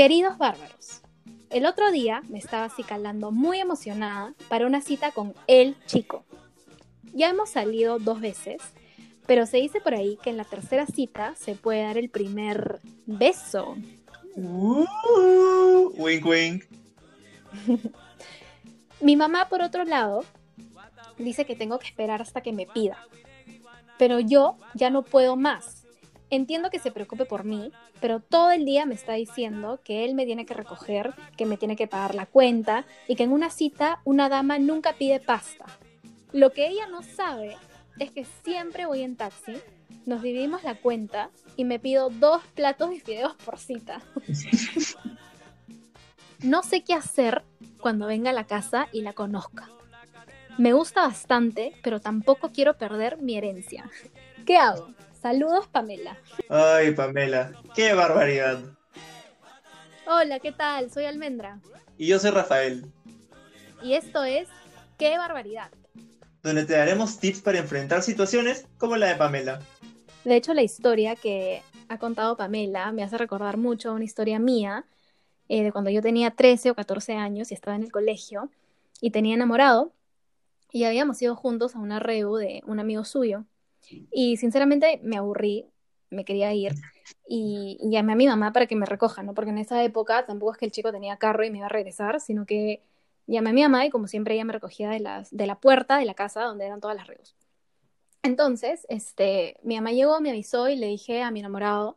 Queridos bárbaros, el otro día me estaba acicalando muy emocionada para una cita con el chico. Ya hemos salido dos veces, pero se dice por ahí que en la tercera cita se puede dar el primer beso. Uh, wink, wink. Mi mamá, por otro lado, dice que tengo que esperar hasta que me pida. Pero yo ya no puedo más. Entiendo que se preocupe por mí, pero todo el día me está diciendo que él me tiene que recoger, que me tiene que pagar la cuenta y que en una cita una dama nunca pide pasta. Lo que ella no sabe es que siempre voy en taxi, nos dividimos la cuenta y me pido dos platos de fideos por cita. no sé qué hacer cuando venga a la casa y la conozca. Me gusta bastante, pero tampoco quiero perder mi herencia. ¿Qué hago? Saludos, Pamela. Ay, Pamela, qué barbaridad. Hola, ¿qué tal? Soy Almendra. Y yo soy Rafael. Y esto es ¡Qué barbaridad! Donde te daremos tips para enfrentar situaciones como la de Pamela. De hecho, la historia que ha contado Pamela me hace recordar mucho una historia mía eh, de cuando yo tenía 13 o 14 años y estaba en el colegio y tenía enamorado y habíamos ido juntos a un arreo de un amigo suyo. Y sinceramente me aburrí, me quería ir y, llamé a mi mamá para que me recoja, ¿no? Porque en esa época tampoco es que el chico tenía carro y me iba a regresar, sino que llamé a mi mamá y como siempre ella me recogía de, las, de la puerta de la casa donde eran todas las reos. Entonces, este, mi mamá llegó, me avisó y le dije a mi enamorado,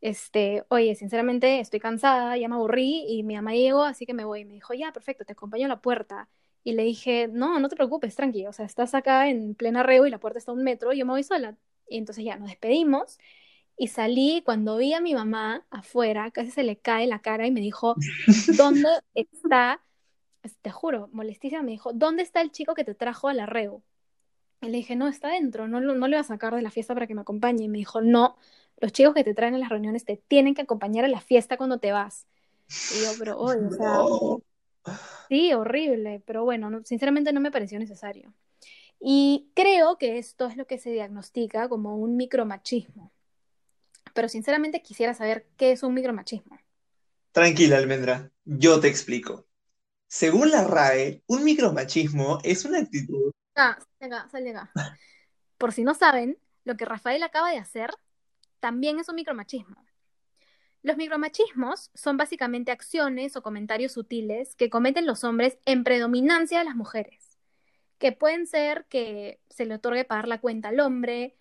este, oye, sinceramente estoy cansada, ya me aburrí y mi mamá llegó, así que me voy. Y me dijo, ya, perfecto, te acompaño a la puerta. Y le dije, no, no te preocupes, tranqui, o sea, estás acá en plena reo y la puerta está a un metro, yo me voy sola. Y entonces ya nos despedimos y salí cuando vi a mi mamá afuera, casi se le cae la cara y me dijo, ¿dónde está? Te juro, molestísima, me dijo, ¿dónde está el chico que te trajo a la reo? Y le dije, no, está dentro, no, no le voy a sacar de la fiesta para que me acompañe. Y me dijo, no, los chicos que te traen a las reuniones te tienen que acompañar a la fiesta cuando te vas. Y yo, pero, oye, o sea, Sí, horrible, pero bueno, sinceramente no me pareció necesario. Y creo que esto es lo que se diagnostica como un micromachismo. Pero sinceramente quisiera saber qué es un micromachismo. Tranquila, Almendra, yo te explico. Según la RAE, un micromachismo es una actitud. Ah, salga, salga. Por si no saben, lo que Rafael acaba de hacer también es un micromachismo. Los micromachismos son básicamente acciones o comentarios sutiles que cometen los hombres en predominancia de las mujeres, que pueden ser que se le otorgue pagar la cuenta al hombre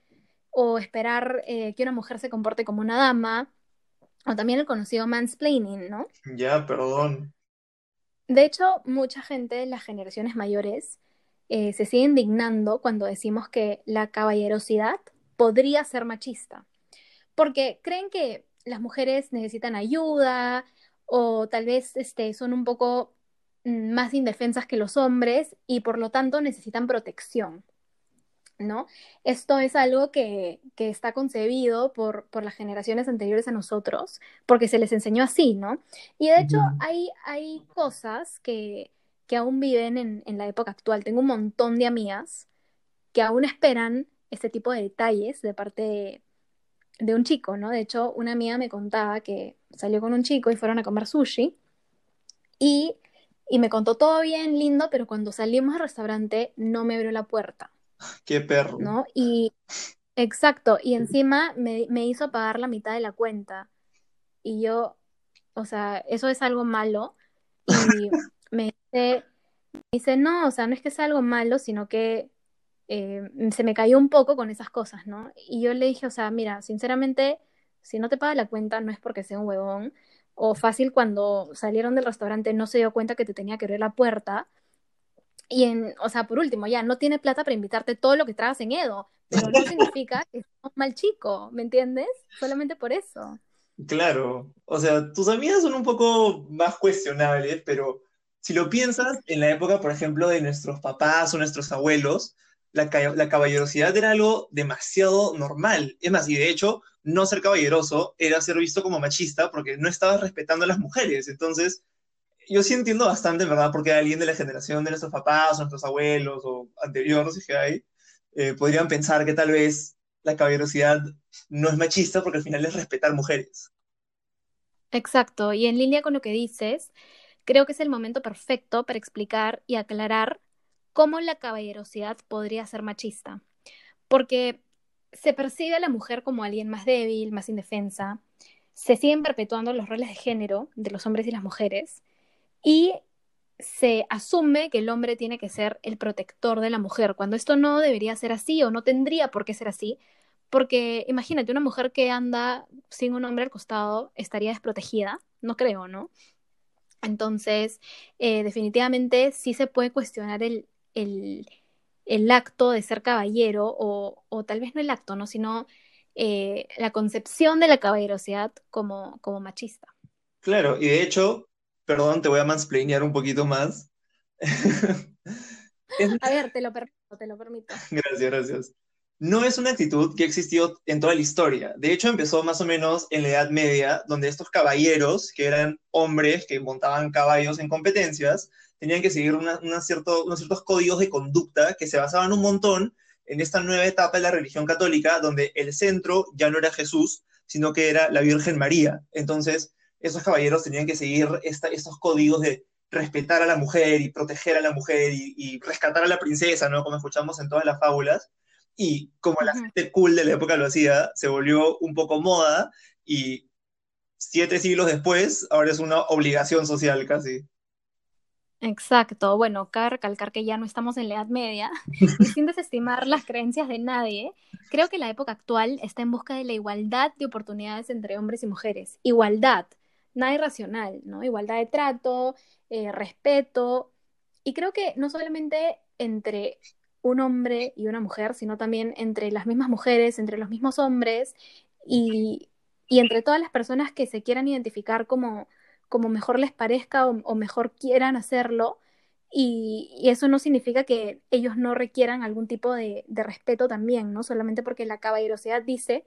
o esperar eh, que una mujer se comporte como una dama, o también el conocido mansplaining, ¿no? Ya, perdón. De hecho, mucha gente de las generaciones mayores eh, se sigue indignando cuando decimos que la caballerosidad podría ser machista, porque creen que las mujeres necesitan ayuda o tal vez este, son un poco mm, más indefensas que los hombres y por lo tanto necesitan protección. ¿No? Esto es algo que, está concebido por, por, las generaciones anteriores a nosotros, porque se les enseñó así, ¿no? Y de hecho hay, hay cosas que, que aún viven en, en, la época actual. Tengo un montón de amigas que aún esperan este tipo de detalles de parte de, de un chico, ¿no? De hecho, una amiga me contaba que salió con un chico y fueron a comer sushi y, me contó todo bien, lindo, pero cuando salimos al restaurante no me abrió la puerta. Qué perro. ¿No? Y exacto, y encima me, me hizo pagar la mitad de la cuenta. Y yo, o sea, eso es algo malo. Y me dice, me dice, no, o sea, no es que sea algo malo, sino que eh, se me cayó un poco con esas cosas, ¿no? Y yo le dije, o sea, mira, sinceramente, si no te paga la cuenta no es porque sea un huevón, o fácil cuando salieron del restaurante no se dio cuenta que te tenía que abrir la puerta. Y en, o sea, por último, ya no tiene plata para invitarte todo lo que tragas en Edo, pero no significa que un mal chico, ¿me entiendes? Solamente por eso. Claro, o sea, tus amigas son un poco más cuestionables, pero si lo piensas, en la época, por ejemplo, de nuestros papás o nuestros abuelos, la, caballerosidad era algo demasiado normal. Es más, y de hecho, no ser caballeroso era ser visto como machista porque no estabas respetando a las mujeres. Entonces, yo sí entiendo bastante, ¿verdad? Porque alguien de la generación de nuestros papás, o nuestros abuelos o anteriores, que hay, eh, podrían pensar que tal vez la caballerosidad no es machista porque al final es respetar mujeres. Exacto, y en línea con lo que dices, creo que es el momento perfecto para explicar y aclarar cómo la caballerosidad podría ser machista, porque se percibe a la mujer como alguien más débil, más indefensa, se siguen perpetuando los roles de género de los hombres y las mujeres, y se asume que el hombre tiene que ser el protector de la mujer, cuando esto no debería ser así o no tendría por qué ser así, porque imagínate, una mujer que anda sin un hombre al costado estaría desprotegida, no creo, ¿no? Entonces, eh, definitivamente sí se puede cuestionar el, el, el acto de ser caballero, o, o, tal vez no el acto, ¿no? Sino eh, la concepción de la caballerosidad como, como machista. Claro, y de hecho, perdón, te voy a mansplainear un poquito más. a ver, te lo permito, te lo permito. Gracias, gracias. No es una actitud que ha existido en toda la historia. De hecho, empezó más o menos en la Edad Media, donde estos caballeros, que eran hombres que montaban caballos en competencias, tenían que seguir unos ciertos códigos de conducta que se basaban un montón en esta nueva etapa de la religión católica, donde el centro ya no era Jesús, sino que era la Virgen María. Entonces, esos caballeros tenían que seguir estos códigos de respetar a la mujer y proteger a la mujer y, y, rescatar a la princesa, ¿no? Como escuchamos en todas las fábulas. Y como la gente cool de la época lo hacía, se volvió un poco moda y siete siglos después, ahora es una obligación social casi. Exacto, bueno, cabe recalcar que ya no estamos en la Edad Media y sin desestimar las creencias de nadie, creo que la época actual está en busca de la igualdad de oportunidades entre hombres y mujeres. Igualdad, nada irracional, ¿no? Igualdad de trato, eh, respeto, y creo que no solamente entre un hombre y una mujer, sino también entre las mismas mujeres, entre los mismos hombres y, y entre todas las personas que se quieran identificar como, como mejor les parezca o, mejor quieran hacerlo. Y, y, eso no significa que ellos no requieran algún tipo de, de respeto también, ¿no? Solamente porque la caballerosidad dice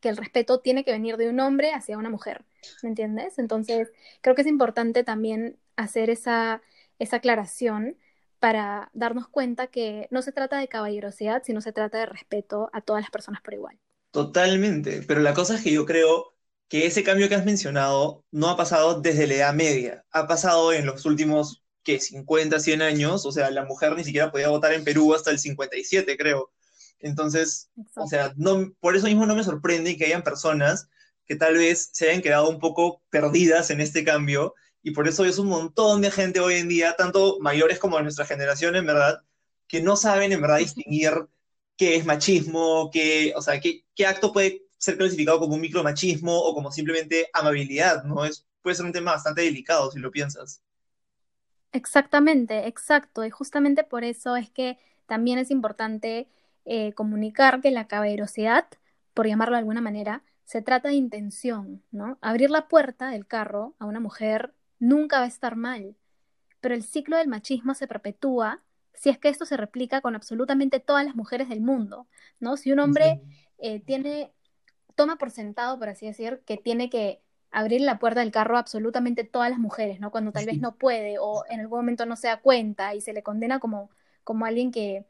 que el respeto tiene que venir de un hombre hacia una mujer, ¿me entiendes? Entonces, creo que es importante también hacer esa, esa aclaración para darnos cuenta que no se trata de caballerosidad, sino se trata de respeto a todas las personas por igual. Totalmente, pero la cosa es que yo creo que ese cambio que has mencionado no ha pasado desde la Edad Media, ha pasado en los últimos, ¿qué? 50, 100 años, o sea, la mujer ni siquiera podía votar en Perú hasta el 57, creo. Entonces, o sea, no, por eso mismo no me sorprende que hayan personas que tal vez se hayan quedado un poco perdidas en este cambio y por eso es un montón de gente hoy en día, tanto mayores como de nuestra generación, en verdad, que no saben en verdad distinguir qué es machismo, qué, o sea, qué, qué acto puede ser clasificado como un micromachismo o como simplemente amabilidad, ¿no? Es, puede ser un tema bastante delicado si lo piensas. Exactamente, exacto. Y justamente por eso es que también es importante eh, comunicar que la caballerosidad, por llamarlo de alguna manera, se trata de intención, ¿no? Abrir la puerta del carro a una mujer nunca va a estar mal, pero el ciclo del machismo se perpetúa si es que esto se replica con absolutamente todas las mujeres del mundo, ¿no? Si un hombre eh, tiene, toma por sentado, por así decir, que tiene que abrir la puerta del carro a absolutamente todas las mujeres, ¿no? Cuando tal vez no puede o en algún momento no se da cuenta y se le condena como, como alguien que,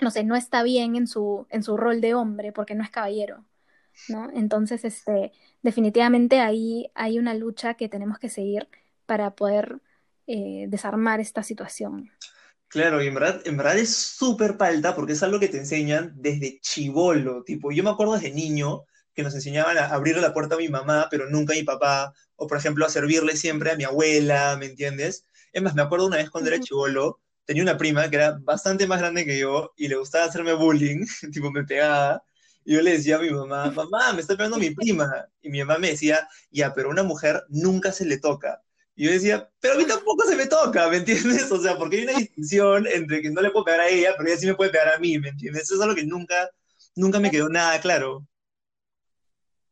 no sé, no está bien en su, en su rol de hombre porque no es caballero, ¿no? Entonces, este, definitivamente ahí hay una lucha que tenemos que seguir para poder eh, desarmar esta situación. Claro, y en verdad, en verdad es súper palta porque es algo que te enseñan desde chivolo. Tipo, yo me acuerdo desde niño que nos enseñaban a abrirle la puerta a mi mamá, pero nunca a mi papá, o por ejemplo a servirle siempre a mi abuela, ¿me entiendes? Es más, me acuerdo una vez cuando era chivolo, tenía una prima que era bastante más grande que yo y le gustaba hacerme bullying, tipo me pegaba, y yo le decía a mi mamá, mamá, me está pegando mi prima, y mi mamá me decía, ya, pero a una mujer nunca se le toca. Y yo decía, pero a mí tampoco se me toca, ¿me entiendes? O sea, porque hay una distinción entre que no le puedo pegar a ella, pero ella sí me puede pegar a mí, ¿me entiendes? Eso es algo que nunca, nunca me quedó nada claro.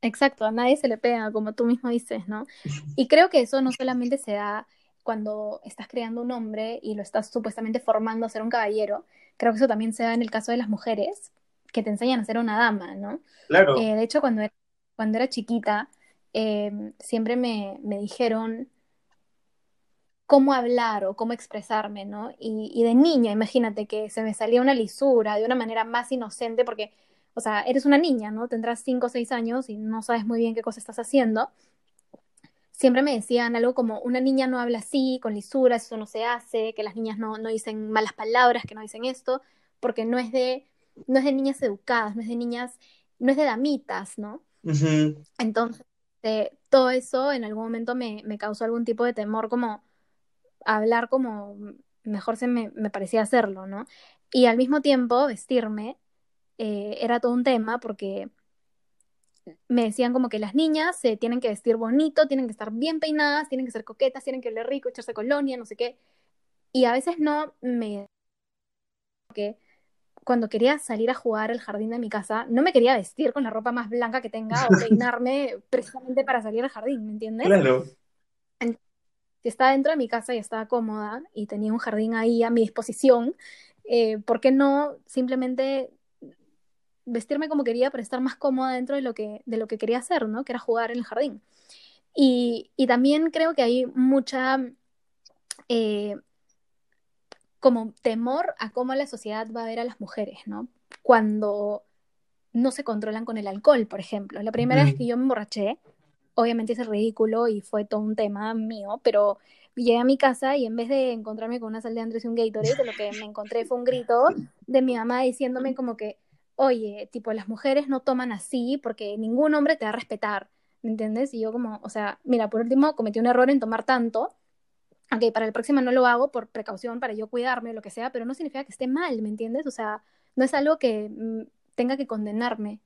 Exacto, a nadie se le pega, como tú mismo dices, ¿no? Y creo que eso no solamente se da cuando estás creando un hombre y lo estás supuestamente formando a ser un caballero, creo que eso también se da en el caso de las mujeres, que te enseñan a ser una dama, ¿no? Claro. Eh, de hecho, cuando era, cuando era chiquita, eh, siempre me, me dijeron cómo hablar o cómo expresarme, ¿no? Y, y, de niña, imagínate que se me salía una lisura de una manera más inocente, porque, o sea, eres una niña, ¿no? Tendrás cinco o seis años y no sabes muy bien qué cosa estás haciendo. siempre me decían algo como, una niña no habla así, con lisuras, eso no se hace, que las niñas no, no dicen malas palabras, que no dicen esto, porque no es de, no es de niñas educadas, no es de niñas, no es de damitas, ¿no? Entonces, eh, todo eso en algún momento me, me, causó algún tipo de temor, como hablar como mejor se me, me parecía hacerlo, ¿no? Y al mismo tiempo, vestirme eh, era todo un tema porque me decían como que las niñas se tienen que vestir bonito, tienen que estar bien peinadas, tienen que ser coquetas, tienen que oler rico, echarse colonia, no sé qué. Y a veces no me... que cuando quería salir a jugar al jardín de mi casa, no me quería vestir con la ropa más blanca que tenga o peinarme precisamente para salir al jardín, ¿me entiendes? Claro. Si estaba dentro de mi casa y estaba cómoda y tenía un jardín ahí a mi disposición, eh, ¿por qué no simplemente vestirme como quería para estar más cómoda dentro de lo que, de lo que quería hacer, ¿no? Que era jugar en el jardín. Y, y también creo que hay mucha eh, como temor a cómo la sociedad va a ver a las mujeres, ¿no? Cuando no se controlan con el alcohol, por ejemplo. La primera vez que yo me emborraché, obviamente hice ridículo y fue todo un tema mío, pero llegué a mi casa y en vez de encontrarme con una sal de Andrés y un Gatorade, lo que me encontré fue un grito de mi mamá diciéndome como que oye, tipo, las mujeres no toman así porque ningún hombre te va a respetar, ¿me entiendes? Y yo como, o sea, mira, por último cometí un error en tomar tanto, ok, para el próximo no lo hago por precaución, para yo cuidarme, o lo que sea, pero no significa que esté mal, ¿me entiendes? O sea, no es algo que mm, tenga que condenarme.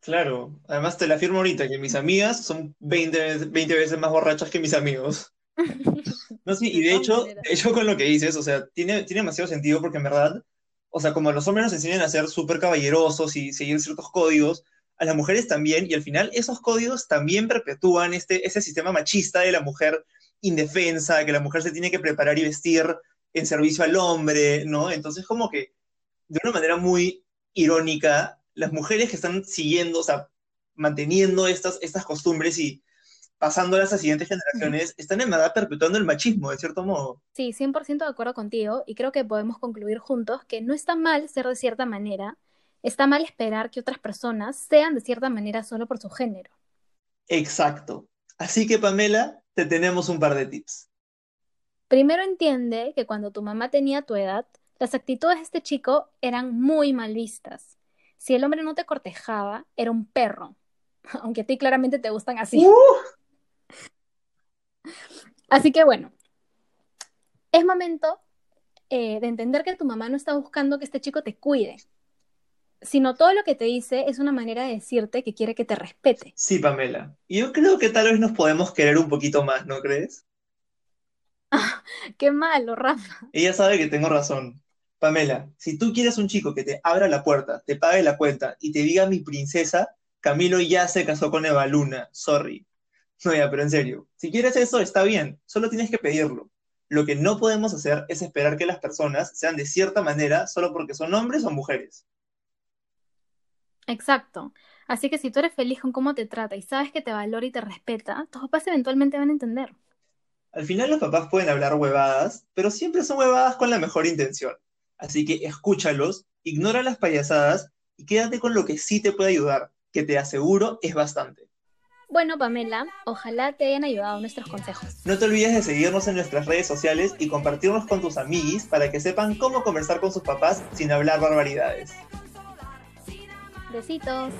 Claro, además te la afirmo ahorita, que mis amigas son 20, 20 veces más borrachas que mis amigos. No, sí, y de hecho, de hecho con lo que dices, o sea, tiene, tiene demasiado sentido porque en verdad o sea, como los hombres nos enseñan a ser súper caballerosos y seguir ciertos códigos, a las mujeres también, y al final esos códigos también perpetúan este, ese sistema machista de la mujer indefensa, que la mujer se tiene que preparar y vestir en servicio al hombre, ¿no? Entonces, como que de una manera muy irónica, las mujeres que están siguiendo, o sea, manteniendo estas, estas costumbres y pasando a siguientes generaciones, están en verdad perpetuando el machismo, de cierto modo. Sí, 100% de acuerdo contigo, y creo que podemos concluir juntos que no está mal ser de cierta manera, está mal esperar que otras personas sean de cierta manera solo por su género. Exacto. Así que, Pamela, te tenemos un par de tips. Primero entiende que cuando tu mamá tenía tu edad, las actitudes de este chico eran muy mal vistas. Si el hombre no te cortejaba, era un perro, aunque a ti claramente te gustan así. ¡Uh! Así que bueno, es momento eh, de entender que tu mamá no está buscando que este chico te cuide, sino todo lo que te dice es una manera de decirte que quiere que te respete. Sí, Pamela. Y yo creo que tal vez nos podemos querer un poquito más, ¿no crees? qué malo, Rafa. Ella sabe que tengo razón. Pamela, si tú quieres un chico que te abra la puerta, te pague la cuenta y te diga mi princesa, Camilo ya se casó con Eva Luna, sorry. No, ya, pero en serio, si quieres eso, está bien, solo tienes que pedirlo. Lo que no podemos hacer es esperar que las personas sean de cierta manera solo porque son hombres o mujeres. Exacto. Así que si tú eres feliz con cómo te trata y sabes que te valora y te respeta, tus papás eventualmente van a entender. Al final los papás pueden hablar huevadas, pero siempre son huevadas con la mejor intención. Así que escúchalos, ignora las payasadas y quédate con lo que sí te puede ayudar, que te aseguro es bastante. Bueno, Pamela, ojalá te hayan ayudado nuestros consejos. No te olvides de seguirnos en nuestras redes sociales y compartirnos con tus amiguis para que sepan cómo conversar con sus papás sin hablar barbaridades. Besitos.